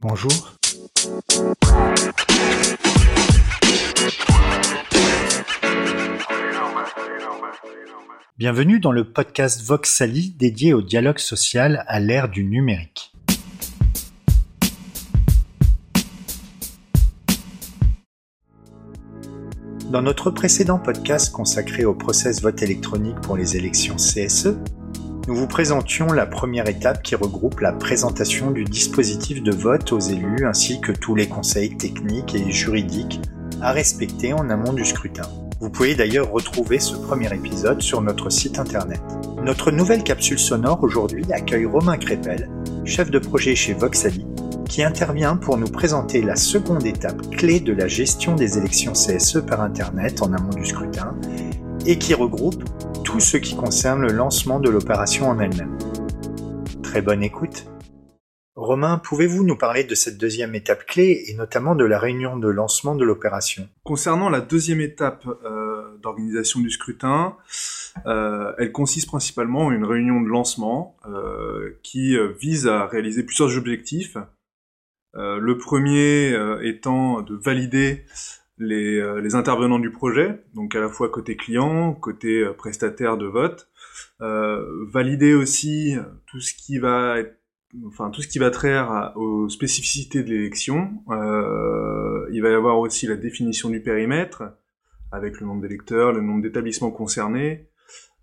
Bonjour. Bienvenue dans le podcast Voxali dédié au dialogue social à l'ère du numérique. Dans notre précédent podcast consacré au process vote électronique pour les élections CSE, nous vous présentions la première étape qui regroupe la présentation du dispositif de vote aux élus ainsi que tous les conseils techniques et juridiques à respecter en amont du scrutin. Vous pouvez d'ailleurs retrouver ce premier épisode sur notre site internet. Notre nouvelle capsule sonore aujourd'hui accueille Romain Crépel, chef de projet chez Voxali, qui intervient pour nous présenter la seconde étape clé de la gestion des élections CSE par Internet en amont du scrutin et qui regroupe tout ce qui concerne le lancement de l'opération en elle-même. Très bonne écoute. Romain, pouvez-vous nous parler de cette deuxième étape clé et notamment de la réunion de lancement de l'opération? Concernant la deuxième étape euh, d'organisation du scrutin, euh, elle consiste principalement en une réunion de lancement euh, qui vise à réaliser plusieurs objectifs. le premier étant de valider les, les, intervenants du projet, donc à la fois côté client, côté euh, prestataire de vote, euh, valider aussi tout ce qui va être, enfin tout ce qui va traire aux spécificités de l'élection. Euh, il va y avoir aussi la définition du périmètre avec le nombre d'électeurs, le nombre d'établissements concernés,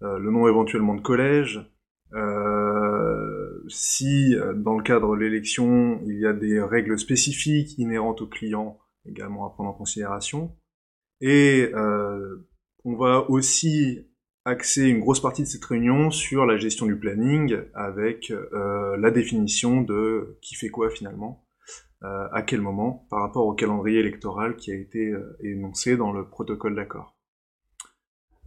euh, le nombre éventuellement de collèges. Euh, si dans le cadre de l'élection il y a des règles spécifiques inhérentes aux clients également à prendre en considération. Et euh, on va aussi axer une grosse partie de cette réunion sur la gestion du planning avec euh, la définition de qui fait quoi finalement, euh, à quel moment, par rapport au calendrier électoral qui a été euh, énoncé dans le protocole d'accord.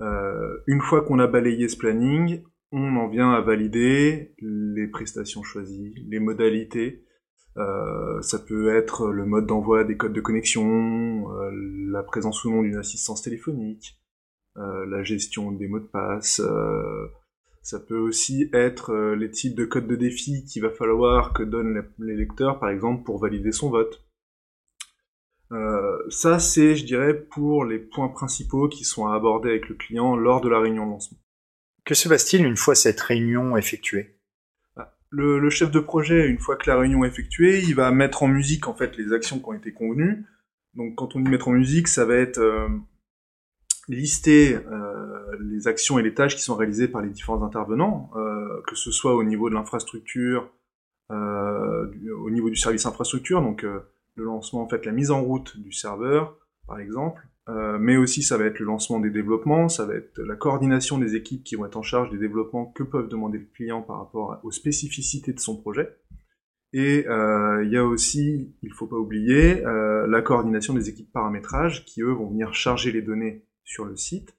Euh, une fois qu'on a balayé ce planning, on en vient à valider les prestations choisies, les modalités, euh, ça peut être le mode d'envoi des codes de connexion, euh, la présence ou non d'une assistance téléphonique, euh, la gestion des mots de passe. ça peut aussi être les types de codes de défi qu'il va falloir que donnent les lecteurs, par exemple, pour valider son vote. ça, c'est, je dirais, pour les points principaux qui sont à aborder avec le client lors de la réunion de lancement. Que se passe-t-il une fois cette réunion effectuée? Le, chef de projet, une fois que la réunion est effectuée, il va mettre en musique en fait les actions qui ont été convenues. Donc quand on dit mettre en musique, ça va être euh, lister euh, les actions et les tâches qui sont réalisées par les différents intervenants, euh, que ce soit au niveau de l'infrastructure, au niveau du service infrastructure, donc le lancement en fait la mise en route du serveur par exemple, euh, mais aussi ça va être le lancement des développements, ça va être la coordination des équipes qui vont être en charge des développements que peuvent demander le client par rapport aux spécificités de son projet. Et euh, il y a aussi, il faut pas oublier, euh, la coordination des équipes paramétrage qui eux vont venir charger les données sur le site.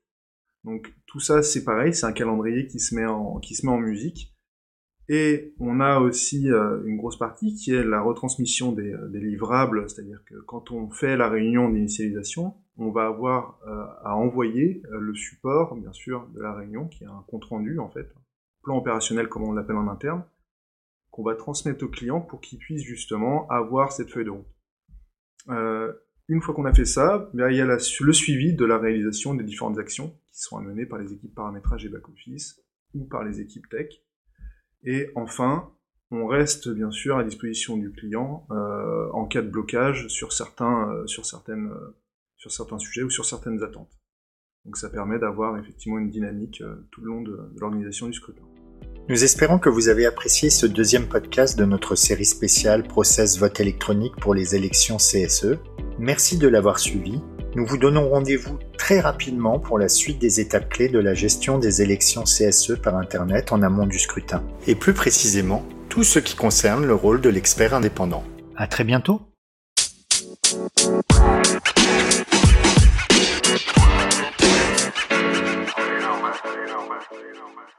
Donc tout ça c'est pareil, c'est un calendrier qui se met en musique. Et on a aussi euh, une grosse partie qui est la retransmission des, euh, des livrables, c'est-à-dire que quand on fait la réunion d'initialisation, on va avoir euh, à envoyer le support, bien sûr, de la réunion, qui est un compte-rendu en fait, plan opérationnel comme on l'appelle en interne, qu'on va transmettre au client pour qu'il puisse justement avoir cette feuille de route. une fois qu'on a fait ça, ben, il y a le suivi de la réalisation des différentes actions qui sont amenées par les équipes paramétrage et back-office ou par les équipes tech et enfin, on reste bien sûr à disposition du client euh, en cas de blocage sur certains, euh, sur, certaines, euh, sur certains sujets ou sur certaines attentes. Donc ça permet d'avoir effectivement une dynamique tout le long de, l'organisation du scrutin. Nous espérons que vous avez apprécié ce deuxième podcast de notre série spéciale Process vote électronique pour les élections CSE. Merci de l'avoir suivi nous vous donnons rendez-vous très rapidement pour la suite des étapes clés de la gestion des élections CSE par Internet en amont du scrutin. Et plus précisément, tout ce qui concerne le rôle de l'expert indépendant. À très bientôt!